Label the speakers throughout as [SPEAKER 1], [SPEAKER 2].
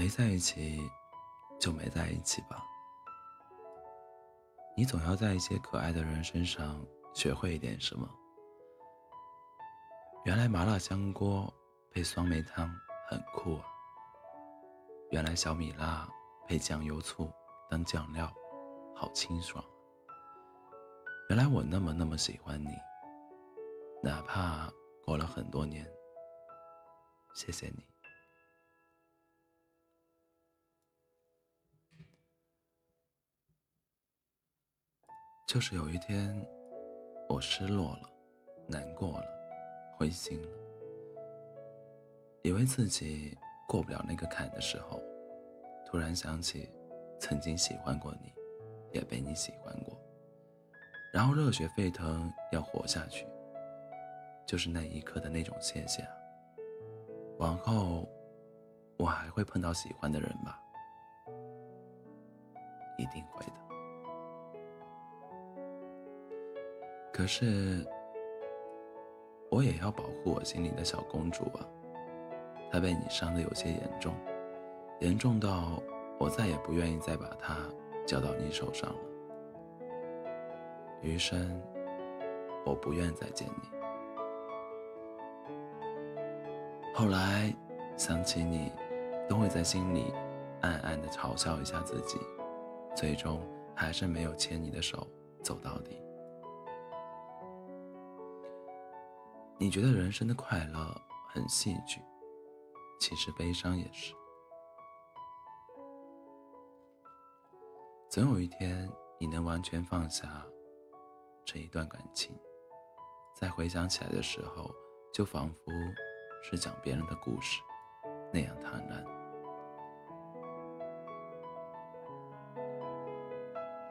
[SPEAKER 1] 没在一起，就没在一起吧。你总要在一些可爱的人身上学会一点什么。原来麻辣香锅配酸梅汤很酷啊！原来小米辣配酱油醋当酱料，好清爽。原来我那么那么喜欢你，哪怕过了很多年。谢谢你。就是有一天，我失落了，难过了，灰心了，以为自己过不了那个坎的时候，突然想起，曾经喜欢过你，也被你喜欢过，然后热血沸腾，要活下去。就是那一刻的那种谢谢啊。往后，我还会碰到喜欢的人吧？一定会的。可是，我也要保护我心里的小公主啊！她被你伤的有些严重，严重到我再也不愿意再把她交到你手上了。余生，我不愿再见你。后来想起你，都会在心里暗暗的嘲笑一下自己，最终还是没有牵你的手走到底。你觉得人生的快乐很戏剧，其实悲伤也是。总有一天，你能完全放下这一段感情，在回想起来的时候，就仿佛是讲别人的故事，那样坦然。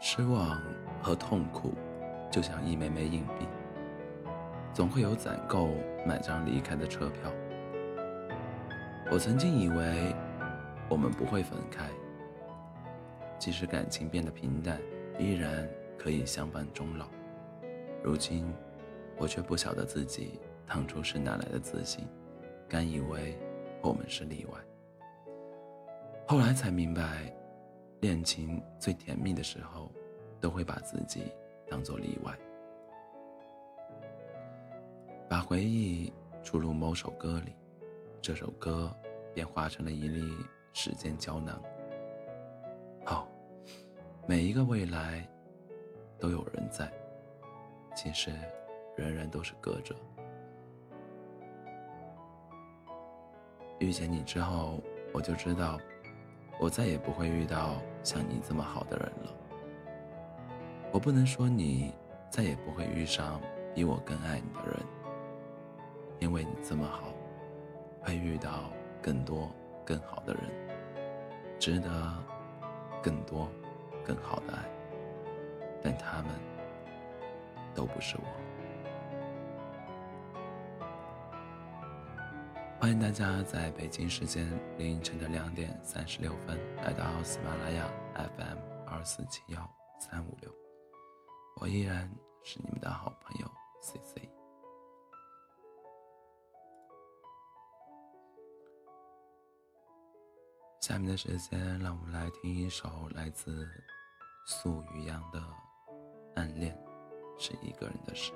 [SPEAKER 1] 失望和痛苦，就像一枚枚硬币。总会有攒够买张离开的车票。我曾经以为我们不会分开，即使感情变得平淡，依然可以相伴终老。如今，我却不晓得自己当初是哪来的自信，敢以为我们是例外。后来才明白，恋情最甜蜜的时候，都会把自己当做例外。把回忆注入某首歌里，这首歌便化成了一粒时间胶囊。好，每一个未来都有人在，其实人人都是歌者。遇见你之后，我就知道，我再也不会遇到像你这么好的人了。我不能说你再也不会遇上比我更爱你的人。因为你这么好，会遇到更多更好的人，值得更多更好的爱，但他们都不是我。欢迎大家在北京时间凌晨的两点三十六分来到喜马拉雅 FM 二四七幺三五六，我依然是你们的好朋友 C C。下面的时间，让我们来听一首来自素雨阳的《暗恋是一个人的事》。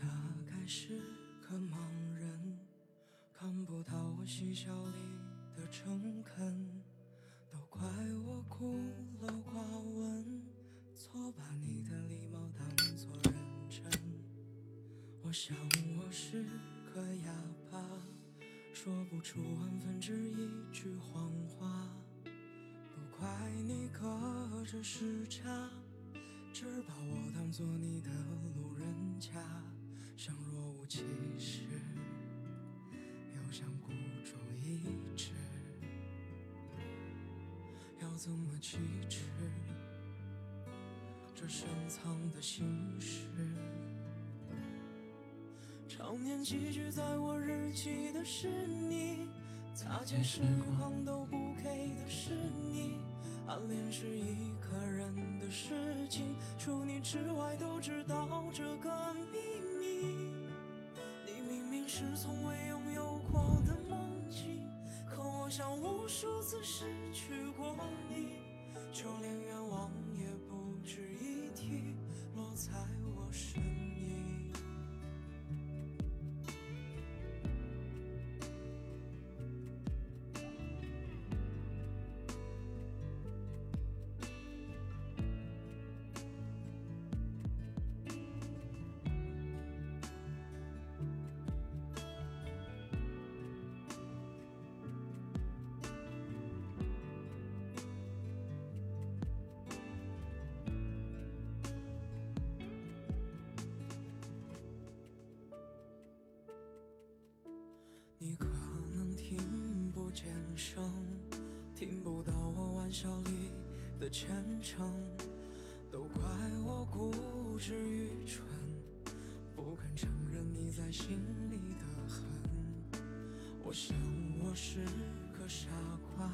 [SPEAKER 2] 大概是个盲人，看不到我嬉笑里的诚恳，都怪我孤陋寡闻，错把你的礼貌当作认真。我想我是个哑巴，说不出万分之一句谎话，不怪你隔着时差，只把我当做你的路人甲。像若无其事，又像孤注一掷。要怎么启齿这深藏的心事？常年寄居在我日记的是你，擦肩时光都不给的是你。暗恋是一个人的事情，除你之外都知道是从未拥有过的梦境，可我想无数次失去过你，就连愿望也不值一提，落在我身影。声，听不到我玩笑里的虔诚，都怪我固执愚蠢，不肯承认你在心里的恨。我想我是个傻瓜，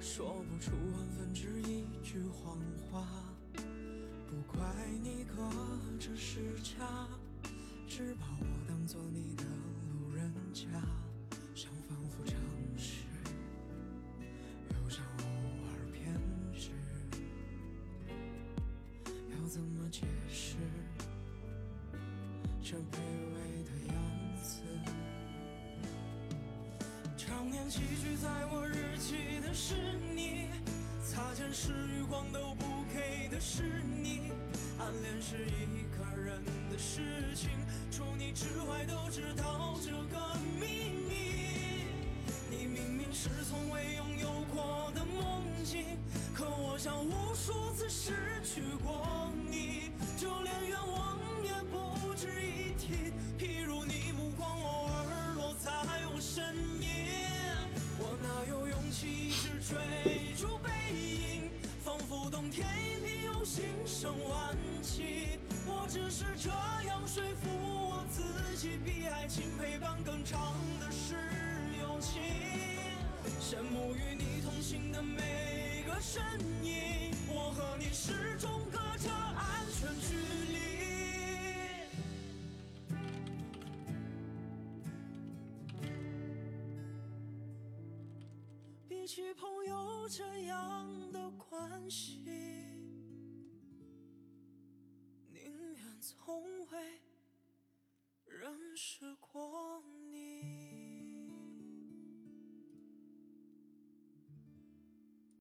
[SPEAKER 2] 说不出万分之一句谎话，不怪你隔着时差，只把我当做你的路人甲，解释这卑微的样子？常年寄居在我日记的是你，擦肩时余光都不给的是你，暗恋是一个人的事情，除你之外都知道这个秘密。是从未拥有过的梦境，可我想无数次失去过你，就连愿望也不值一提。譬如你目光偶尔落在我身影，我哪有勇气一直追逐背影？仿佛冬天一批又心生惋惜。我只是这样说服我自己，比爱情陪伴更长的是友情。羡慕与你同行的每个身影，我和你始终隔着安全距离。比起朋友这样的关系，宁愿从未认识过你。